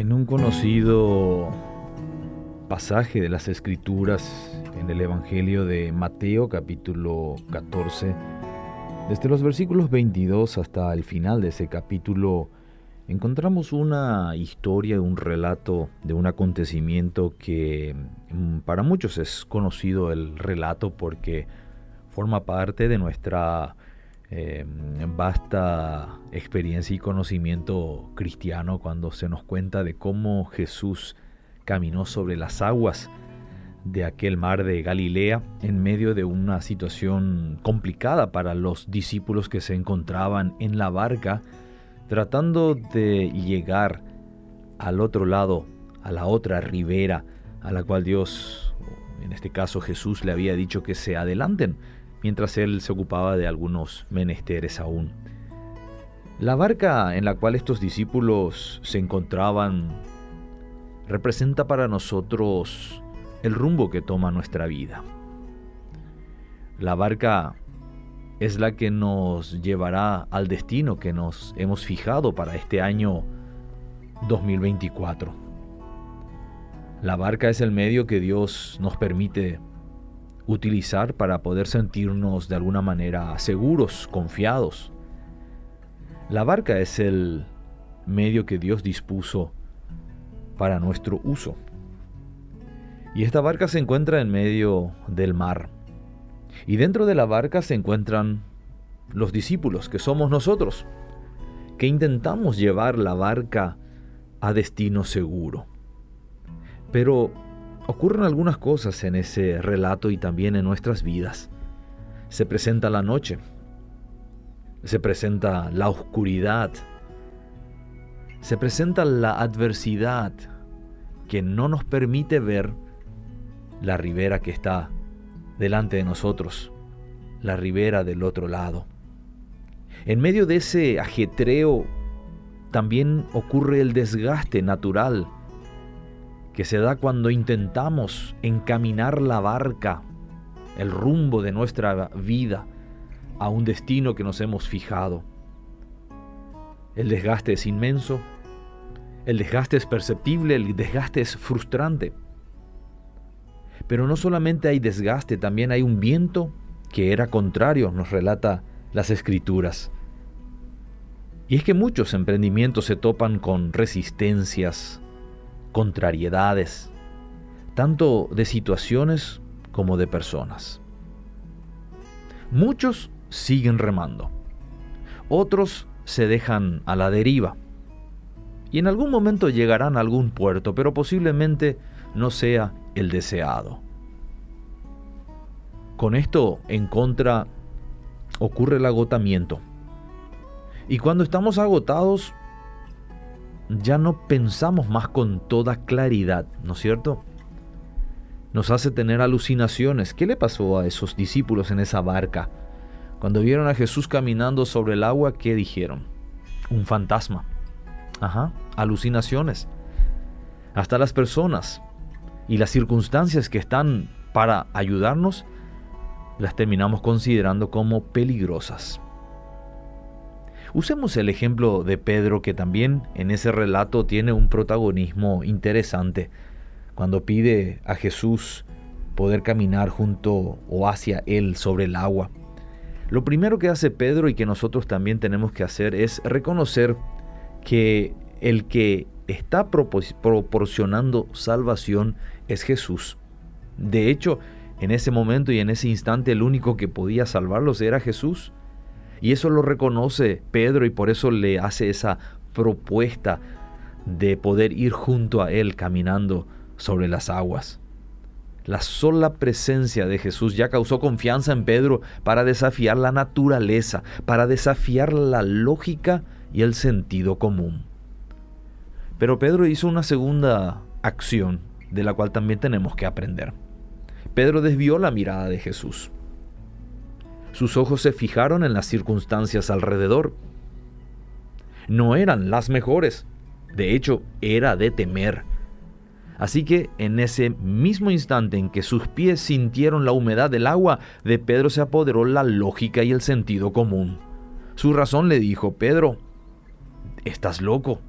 En un conocido pasaje de las Escrituras en el Evangelio de Mateo capítulo 14, desde los versículos 22 hasta el final de ese capítulo, encontramos una historia, un relato de un acontecimiento que mm, para muchos es conocido el relato porque forma parte de nuestra eh, vasta experiencia y conocimiento cristiano cuando se nos cuenta de cómo Jesús caminó sobre las aguas de aquel mar de Galilea en medio de una situación complicada para los discípulos que se encontraban en la barca tratando de llegar al otro lado, a la otra ribera a la cual Dios, en este caso Jesús, le había dicho que se adelanten mientras él se ocupaba de algunos menesteres aún. La barca en la cual estos discípulos se encontraban representa para nosotros el rumbo que toma nuestra vida. La barca es la que nos llevará al destino que nos hemos fijado para este año 2024. La barca es el medio que Dios nos permite utilizar para poder sentirnos de alguna manera seguros, confiados. La barca es el medio que Dios dispuso para nuestro uso. Y esta barca se encuentra en medio del mar. Y dentro de la barca se encuentran los discípulos, que somos nosotros, que intentamos llevar la barca a destino seguro. Pero Ocurren algunas cosas en ese relato y también en nuestras vidas. Se presenta la noche, se presenta la oscuridad, se presenta la adversidad que no nos permite ver la ribera que está delante de nosotros, la ribera del otro lado. En medio de ese ajetreo también ocurre el desgaste natural que se da cuando intentamos encaminar la barca, el rumbo de nuestra vida, a un destino que nos hemos fijado. El desgaste es inmenso, el desgaste es perceptible, el desgaste es frustrante. Pero no solamente hay desgaste, también hay un viento que era contrario, nos relata las escrituras. Y es que muchos emprendimientos se topan con resistencias, contrariedades, tanto de situaciones como de personas. Muchos siguen remando, otros se dejan a la deriva y en algún momento llegarán a algún puerto, pero posiblemente no sea el deseado. Con esto en contra ocurre el agotamiento. Y cuando estamos agotados, ya no pensamos más con toda claridad, ¿no es cierto? Nos hace tener alucinaciones. ¿Qué le pasó a esos discípulos en esa barca? Cuando vieron a Jesús caminando sobre el agua, ¿qué dijeron? Un fantasma. Ajá, alucinaciones. Hasta las personas y las circunstancias que están para ayudarnos, las terminamos considerando como peligrosas. Usemos el ejemplo de Pedro que también en ese relato tiene un protagonismo interesante cuando pide a Jesús poder caminar junto o hacia él sobre el agua. Lo primero que hace Pedro y que nosotros también tenemos que hacer es reconocer que el que está proporcionando salvación es Jesús. De hecho, en ese momento y en ese instante el único que podía salvarlos era Jesús. Y eso lo reconoce Pedro y por eso le hace esa propuesta de poder ir junto a él caminando sobre las aguas. La sola presencia de Jesús ya causó confianza en Pedro para desafiar la naturaleza, para desafiar la lógica y el sentido común. Pero Pedro hizo una segunda acción de la cual también tenemos que aprender. Pedro desvió la mirada de Jesús. Sus ojos se fijaron en las circunstancias alrededor. No eran las mejores, de hecho era de temer. Así que en ese mismo instante en que sus pies sintieron la humedad del agua, de Pedro se apoderó la lógica y el sentido común. Su razón le dijo, Pedro, estás loco.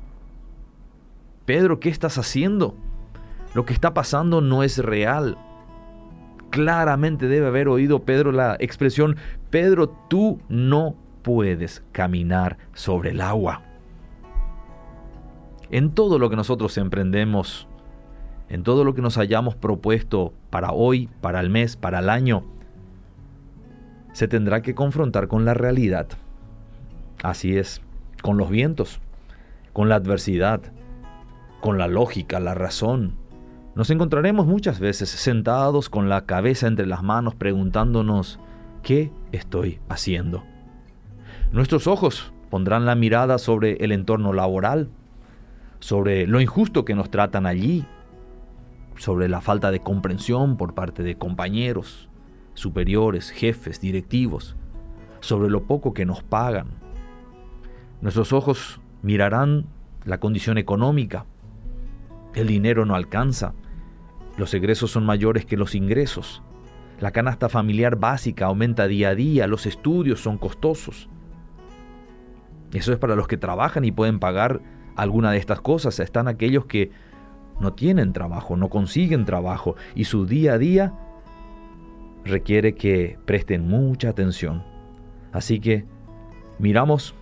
Pedro, ¿qué estás haciendo? Lo que está pasando no es real. Claramente debe haber oído Pedro la expresión, Pedro, tú no puedes caminar sobre el agua. En todo lo que nosotros emprendemos, en todo lo que nos hayamos propuesto para hoy, para el mes, para el año, se tendrá que confrontar con la realidad. Así es, con los vientos, con la adversidad, con la lógica, la razón. Nos encontraremos muchas veces sentados con la cabeza entre las manos preguntándonos, ¿qué estoy haciendo? Nuestros ojos pondrán la mirada sobre el entorno laboral, sobre lo injusto que nos tratan allí, sobre la falta de comprensión por parte de compañeros, superiores, jefes, directivos, sobre lo poco que nos pagan. Nuestros ojos mirarán la condición económica. El dinero no alcanza. Los egresos son mayores que los ingresos. La canasta familiar básica aumenta día a día. Los estudios son costosos. Eso es para los que trabajan y pueden pagar alguna de estas cosas. Están aquellos que no tienen trabajo, no consiguen trabajo y su día a día requiere que presten mucha atención. Así que miramos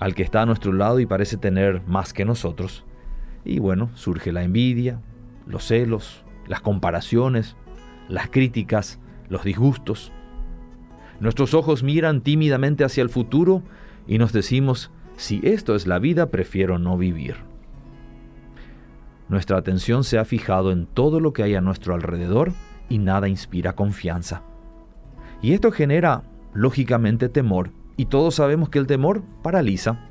al que está a nuestro lado y parece tener más que nosotros. Y bueno, surge la envidia, los celos, las comparaciones, las críticas, los disgustos. Nuestros ojos miran tímidamente hacia el futuro y nos decimos, si esto es la vida, prefiero no vivir. Nuestra atención se ha fijado en todo lo que hay a nuestro alrededor y nada inspira confianza. Y esto genera, lógicamente, temor, y todos sabemos que el temor paraliza,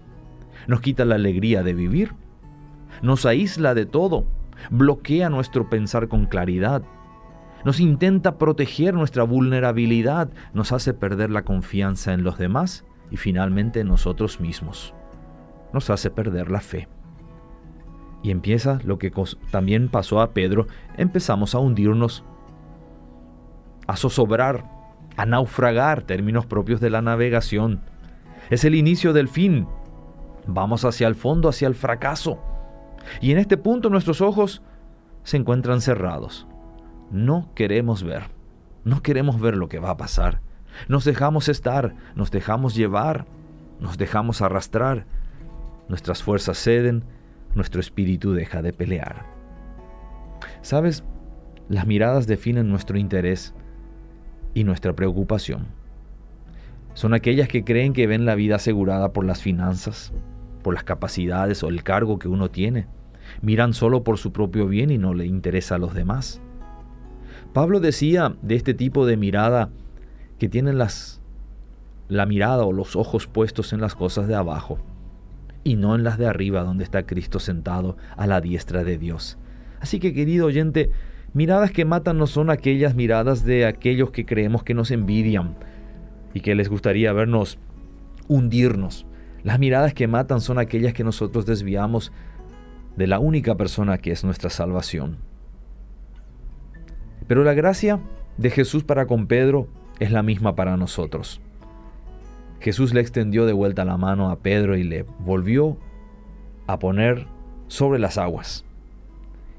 nos quita la alegría de vivir, nos aísla de todo, bloquea nuestro pensar con claridad, nos intenta proteger nuestra vulnerabilidad, nos hace perder la confianza en los demás y finalmente en nosotros mismos. Nos hace perder la fe. Y empieza lo que también pasó a Pedro, empezamos a hundirnos a zozobrar, a naufragar, términos propios de la navegación. Es el inicio del fin. Vamos hacia el fondo, hacia el fracaso. Y en este punto nuestros ojos se encuentran cerrados. No queremos ver. No queremos ver lo que va a pasar. Nos dejamos estar, nos dejamos llevar, nos dejamos arrastrar. Nuestras fuerzas ceden, nuestro espíritu deja de pelear. ¿Sabes? Las miradas definen nuestro interés y nuestra preocupación. Son aquellas que creen que ven la vida asegurada por las finanzas, por las capacidades o el cargo que uno tiene. Miran solo por su propio bien y no le interesa a los demás. Pablo decía de este tipo de mirada que tienen las, la mirada o los ojos puestos en las cosas de abajo y no en las de arriba donde está Cristo sentado a la diestra de Dios. Así que querido oyente, Miradas que matan no son aquellas miradas de aquellos que creemos que nos envidian y que les gustaría vernos hundirnos. Las miradas que matan son aquellas que nosotros desviamos de la única persona que es nuestra salvación. Pero la gracia de Jesús para con Pedro es la misma para nosotros. Jesús le extendió de vuelta la mano a Pedro y le volvió a poner sobre las aguas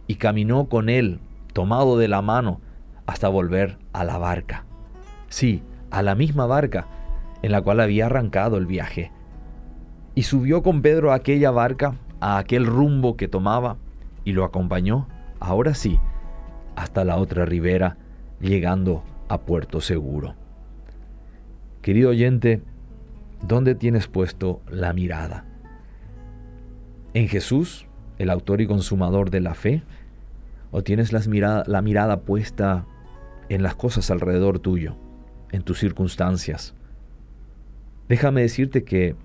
y caminó con él tomado de la mano hasta volver a la barca. Sí, a la misma barca en la cual había arrancado el viaje. Y subió con Pedro a aquella barca, a aquel rumbo que tomaba, y lo acompañó, ahora sí, hasta la otra ribera, llegando a puerto seguro. Querido oyente, ¿dónde tienes puesto la mirada? ¿En Jesús, el autor y consumador de la fe? ¿O tienes la mirada puesta en las cosas alrededor tuyo, en tus circunstancias? Déjame decirte que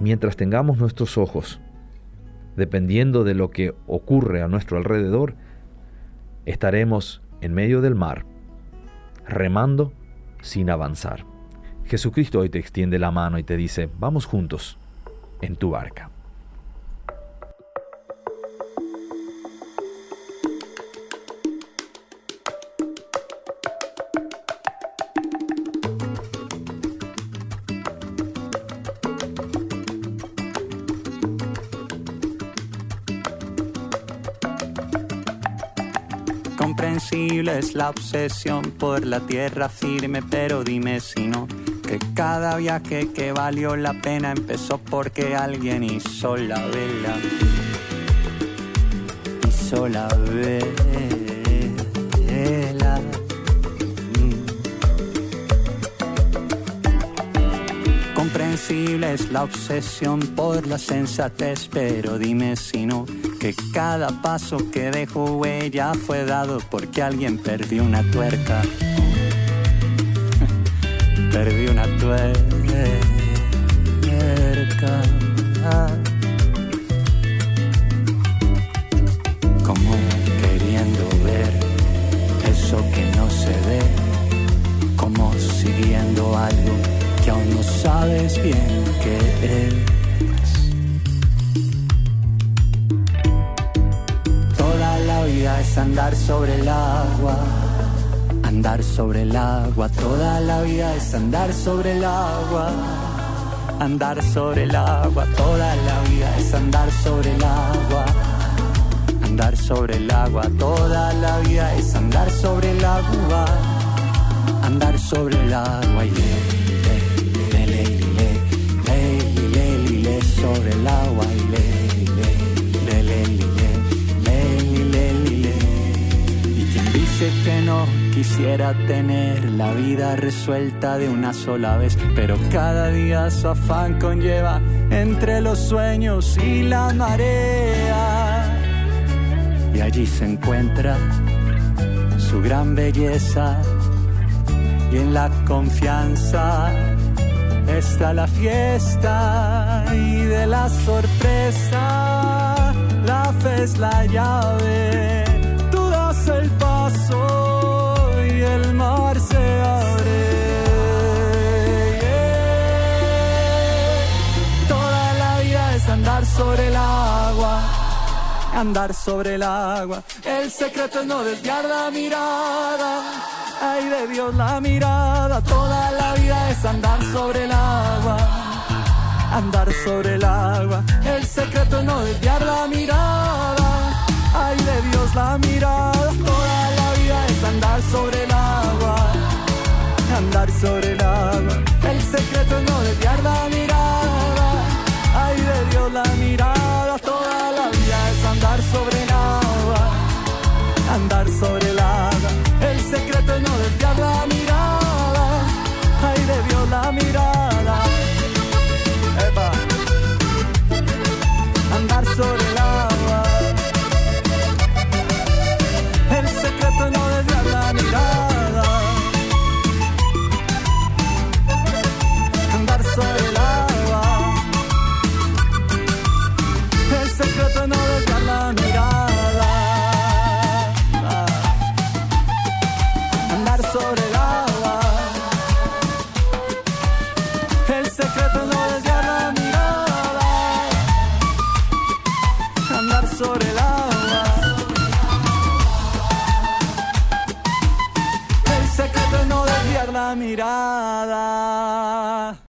mientras tengamos nuestros ojos, dependiendo de lo que ocurre a nuestro alrededor, estaremos en medio del mar, remando sin avanzar. Jesucristo hoy te extiende la mano y te dice, vamos juntos en tu barca. Comprensible es la obsesión por la tierra firme, pero dime si no, que cada viaje que valió la pena empezó porque alguien hizo la vela. Hizo la vela. Comprensible es la obsesión por la sensatez, pero dime si no, que cada paso que dejó huella fue dado porque alguien perdió una tuerca. Perdí una tuerca. Agua, toda la vida es andar sobre el agua, andar sobre el agua, toda la vida es andar sobre el agua. Andar sobre el agua, toda la vida es andar sobre el agua, andar sobre el agua y le, le, le, le, le, le, le, le, sobre el agua y le, le, le, quisiera tener la vida resuelta de una sola vez, pero cada día su afán conlleva entre los sueños y la marea. Y allí se encuentra su gran belleza y en la confianza está la fiesta y de la sorpresa la fe es la llave tú das el paso sobre el agua andar sobre el agua. El secreto es no desviar la mirada. Ay de Dios la mirada, toda la vida es andar sobre el agua. Andar sobre el agua. El secreto es no desviar la mirada. Ay de Dios la mirada, toda la vida es andar sobre el agua. Andar sobre el agua. El secreto es no desviar la mirada. Sobre el agua. El secreto no desviar la mirada, ay de Dios la mirada.